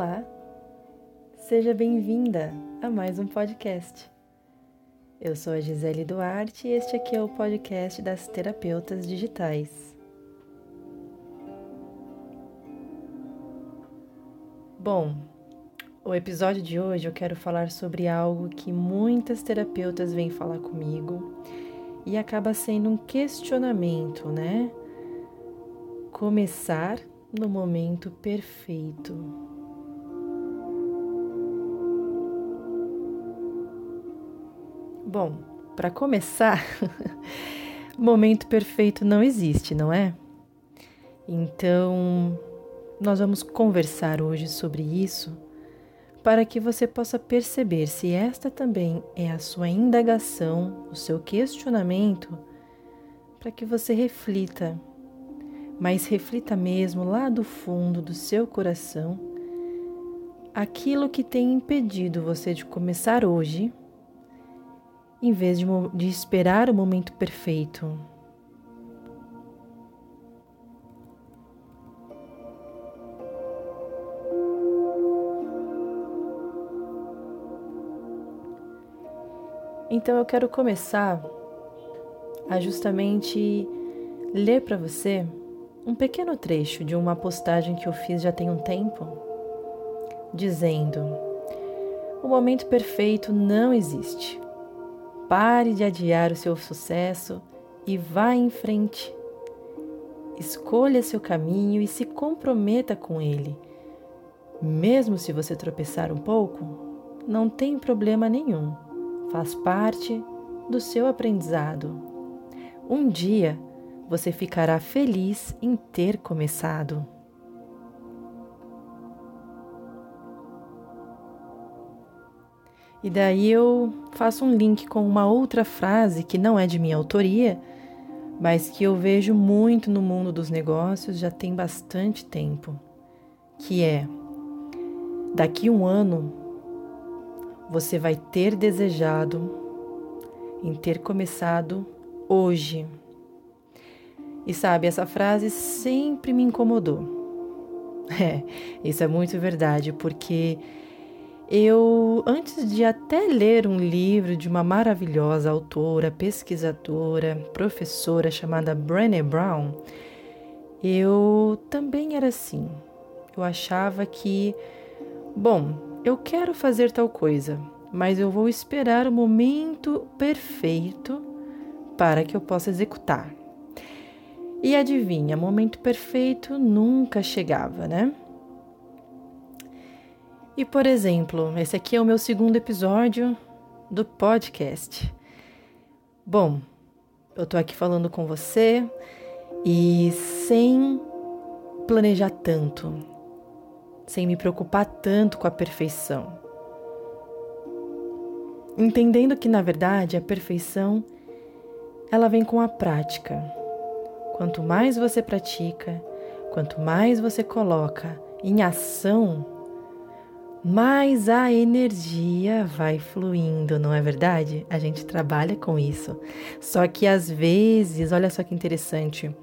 Olá, seja bem-vinda a mais um podcast. Eu sou a Gisele Duarte e este aqui é o podcast das terapeutas digitais. Bom, o episódio de hoje eu quero falar sobre algo que muitas terapeutas vêm falar comigo e acaba sendo um questionamento, né? Começar no momento perfeito. Bom, para começar, momento perfeito não existe, não é? Então, nós vamos conversar hoje sobre isso para que você possa perceber se esta também é a sua indagação, o seu questionamento, para que você reflita, mas reflita mesmo lá do fundo do seu coração aquilo que tem impedido você de começar hoje, em vez de, de esperar o momento perfeito Então eu quero começar a justamente ler para você um pequeno trecho de uma postagem que eu fiz já tem um tempo, dizendo: O momento perfeito não existe. Pare de adiar o seu sucesso e vá em frente. Escolha seu caminho e se comprometa com ele. Mesmo se você tropeçar um pouco, não tem problema nenhum faz parte do seu aprendizado. Um dia você ficará feliz em ter começado. E daí eu faço um link com uma outra frase que não é de minha autoria, mas que eu vejo muito no mundo dos negócios já tem bastante tempo, que é: daqui um ano você vai ter desejado em ter começado hoje. E sabe, essa frase sempre me incomodou. É, isso é muito verdade, porque eu, antes de até ler um livro de uma maravilhosa autora, pesquisadora, professora chamada Brené Brown, eu também era assim. Eu achava que, bom, eu quero fazer tal coisa, mas eu vou esperar o momento perfeito para que eu possa executar. E adivinha, momento perfeito nunca chegava, né? E por exemplo, esse aqui é o meu segundo episódio do podcast. Bom, eu tô aqui falando com você e sem planejar tanto, sem me preocupar tanto com a perfeição. Entendendo que, na verdade, a perfeição ela vem com a prática. Quanto mais você pratica, quanto mais você coloca em ação, mais a energia vai fluindo, não é verdade? A gente trabalha com isso. Só que às vezes, olha só que interessante,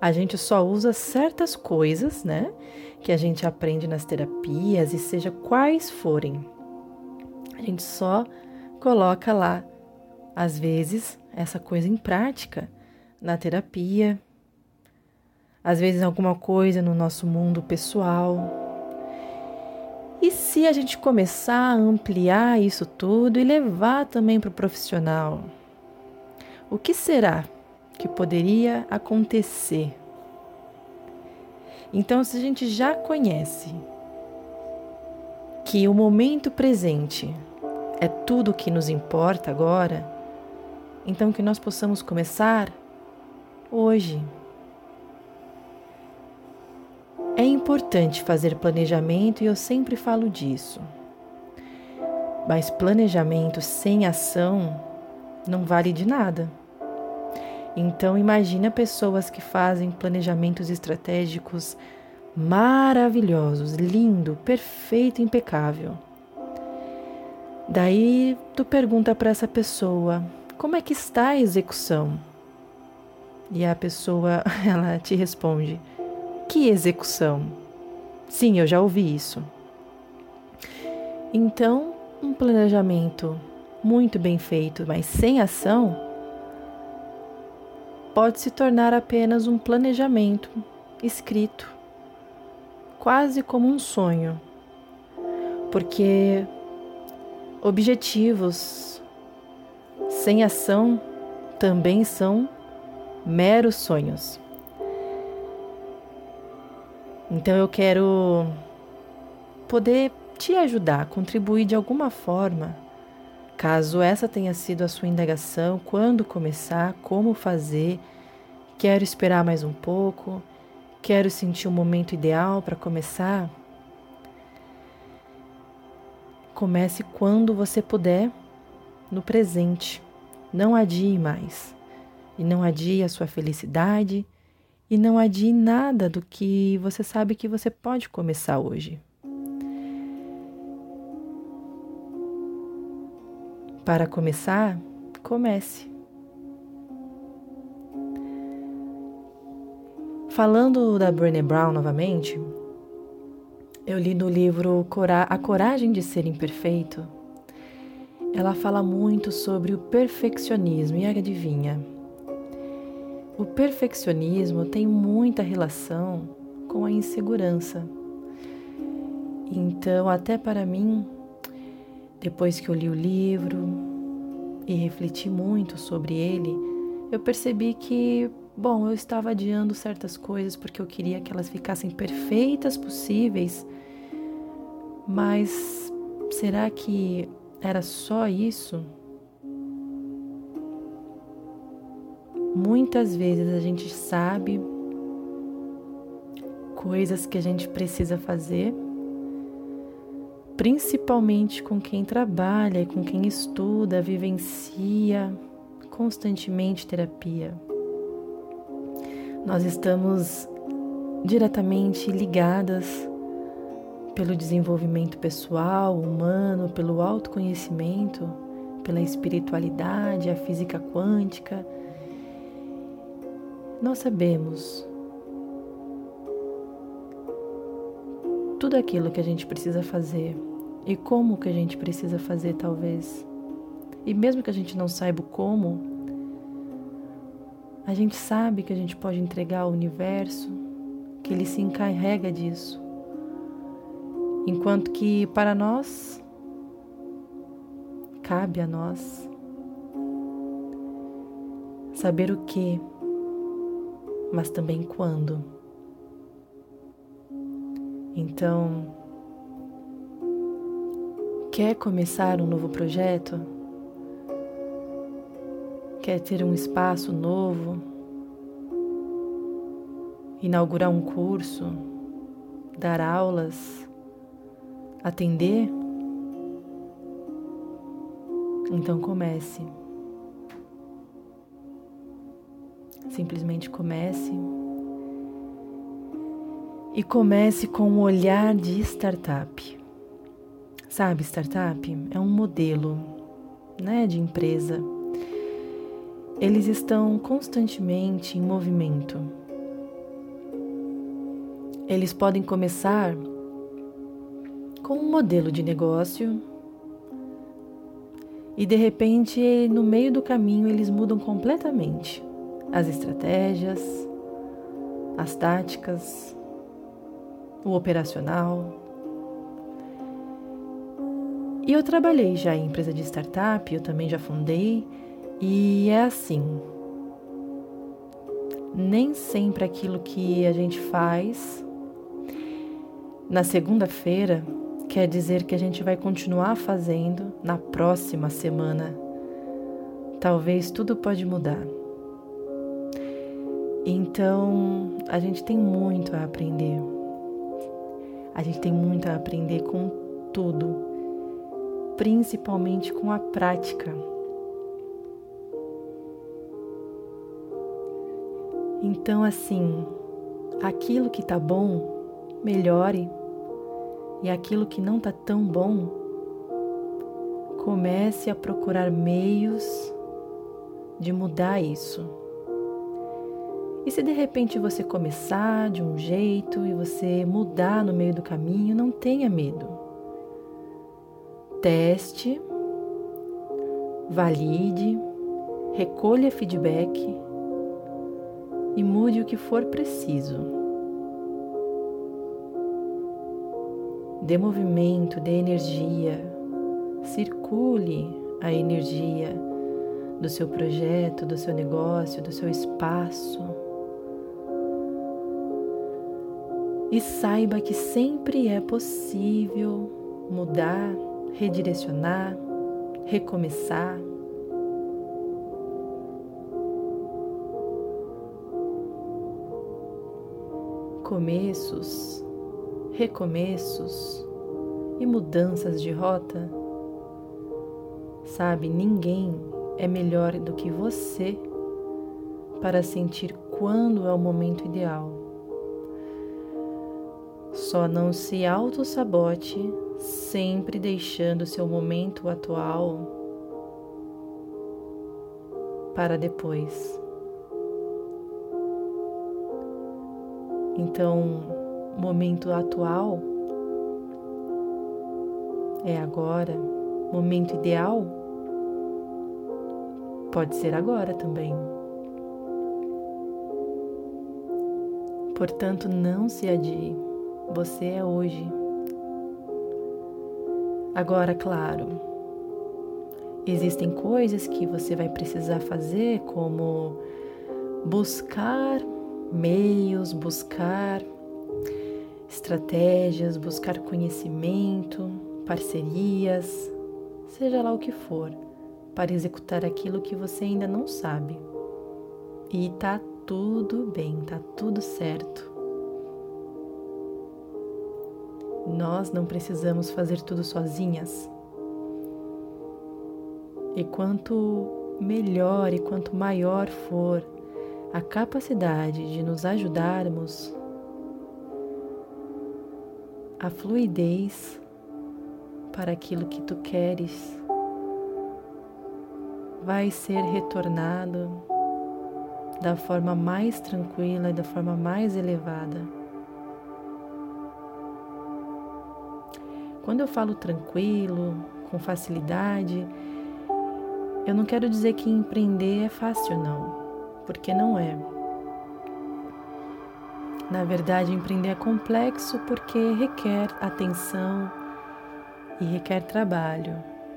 a gente só usa certas coisas, né? Que a gente aprende nas terapias e seja quais forem. A gente só coloca lá, às vezes, essa coisa em prática na terapia, às vezes alguma coisa no nosso mundo pessoal. E se a gente começar a ampliar isso tudo e levar também para o profissional? O que será que poderia acontecer. Então, se a gente já conhece que o momento presente é tudo o que nos importa agora, então que nós possamos começar hoje. É importante fazer planejamento e eu sempre falo disso. Mas planejamento sem ação não vale de nada. Então imagina pessoas que fazem planejamentos estratégicos maravilhosos, lindo, perfeito, impecável. Daí tu pergunta para essa pessoa: "Como é que está a execução?" E a pessoa ela te responde: "Que execução?" Sim, eu já ouvi isso. Então, um planejamento muito bem feito, mas sem ação, pode se tornar apenas um planejamento escrito, quase como um sonho, porque objetivos sem ação também são meros sonhos. Então eu quero poder te ajudar, contribuir de alguma forma. Caso essa tenha sido a sua indagação, quando começar, como fazer, quero esperar mais um pouco, quero sentir o momento ideal para começar. Comece quando você puder, no presente. Não adie mais. E não adie a sua felicidade e não adie nada do que você sabe que você pode começar hoje. Para começar, comece. Falando da Brené Brown novamente, eu li no livro A Coragem de Ser Imperfeito. Ela fala muito sobre o perfeccionismo e adivinha, o perfeccionismo tem muita relação com a insegurança. Então, até para mim, depois que eu li o livro e refleti muito sobre ele, eu percebi que, bom, eu estava adiando certas coisas porque eu queria que elas ficassem perfeitas possíveis, mas será que era só isso? Muitas vezes a gente sabe coisas que a gente precisa fazer, principalmente com quem trabalha com quem estuda, vivencia constantemente terapia. Nós estamos diretamente ligadas pelo desenvolvimento pessoal, humano, pelo autoconhecimento, pela espiritualidade, a física quântica nós sabemos tudo aquilo que a gente precisa fazer e como que a gente precisa fazer, talvez. E mesmo que a gente não saiba como, a gente sabe que a gente pode entregar ao universo, que ele se encarrega disso. Enquanto que para nós, cabe a nós saber o que mas também quando. Então, quer começar um novo projeto? Quer ter um espaço novo? Inaugurar um curso? Dar aulas? Atender? Então comece. Simplesmente comece. E comece com um olhar de startup. Sabe, startup é um modelo, né, de empresa. Eles estão constantemente em movimento. Eles podem começar com um modelo de negócio e de repente, no meio do caminho, eles mudam completamente as estratégias, as táticas, o operacional. E eu trabalhei já em empresa de startup, eu também já fundei, e é assim. Nem sempre aquilo que a gente faz na segunda-feira quer dizer que a gente vai continuar fazendo na próxima semana. Talvez tudo pode mudar. Então, a gente tem muito a aprender. A gente tem muito a aprender com tudo, principalmente com a prática. Então, assim, aquilo que tá bom, melhore, e aquilo que não tá tão bom, comece a procurar meios de mudar isso. E se de repente você começar de um jeito e você mudar no meio do caminho, não tenha medo. Teste, valide, recolha feedback e mude o que for preciso. Dê movimento, dê energia, circule a energia do seu projeto, do seu negócio, do seu espaço. E saiba que sempre é possível mudar, redirecionar, recomeçar. Começos, recomeços e mudanças de rota. Sabe, ninguém é melhor do que você para sentir quando é o momento ideal. Só não se auto-sabote, sempre deixando seu momento atual para depois. Então, momento atual é agora, momento ideal pode ser agora também. Portanto, não se adie. Você é hoje. Agora, claro, existem coisas que você vai precisar fazer, como buscar meios, buscar estratégias, buscar conhecimento, parcerias, seja lá o que for, para executar aquilo que você ainda não sabe. E tá tudo bem, tá tudo certo. Nós não precisamos fazer tudo sozinhas. E quanto melhor e quanto maior for a capacidade de nos ajudarmos, a fluidez para aquilo que tu queres vai ser retornado da forma mais tranquila e da forma mais elevada. Quando eu falo tranquilo, com facilidade, eu não quero dizer que empreender é fácil, não, porque não é. Na verdade, empreender é complexo porque requer atenção e requer trabalho,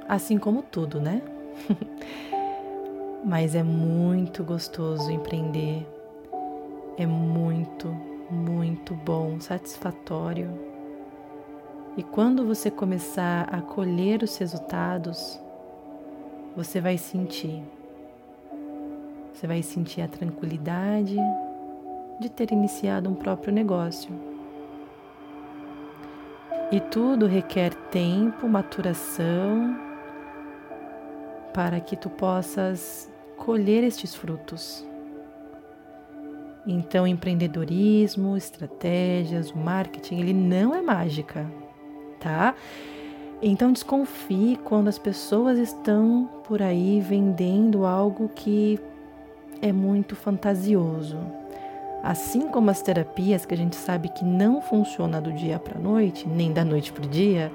assim como tudo, né? Mas é muito gostoso empreender, é muito, muito bom, satisfatório. E quando você começar a colher os resultados, você vai sentir. Você vai sentir a tranquilidade de ter iniciado um próprio negócio. E tudo requer tempo, maturação, para que tu possas colher estes frutos. Então, empreendedorismo, estratégias, marketing, ele não é mágica tá? Então desconfie quando as pessoas estão por aí vendendo algo que é muito fantasioso. Assim como as terapias que a gente sabe que não funciona do dia para a noite, nem da noite para o dia,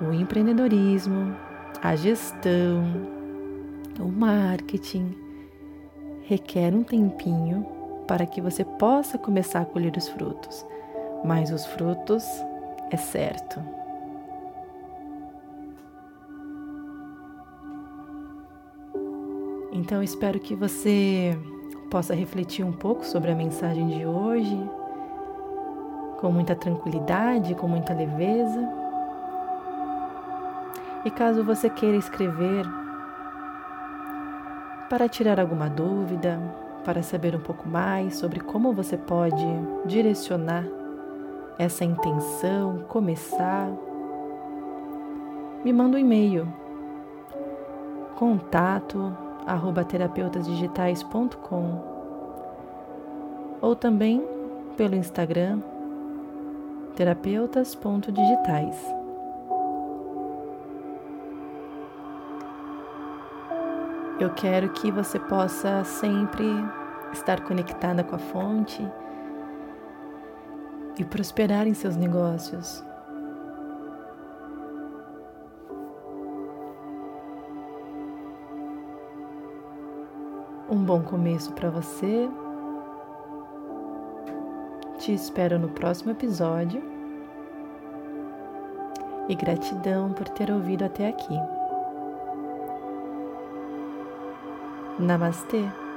o empreendedorismo, a gestão, o marketing requer um tempinho para que você possa começar a colher os frutos mas os frutos é certo. Então espero que você possa refletir um pouco sobre a mensagem de hoje, com muita tranquilidade, com muita leveza. E caso você queira escrever para tirar alguma dúvida, para saber um pouco mais sobre como você pode direcionar essa intenção, começar, me manda um e-mail contato arroba terapeutasdigitais.com ou também pelo Instagram terapeutas.digitais. Eu quero que você possa sempre estar conectada com a fonte e prosperar em seus negócios. Um bom começo para você. Te espero no próximo episódio. E gratidão por ter ouvido até aqui. Namastê!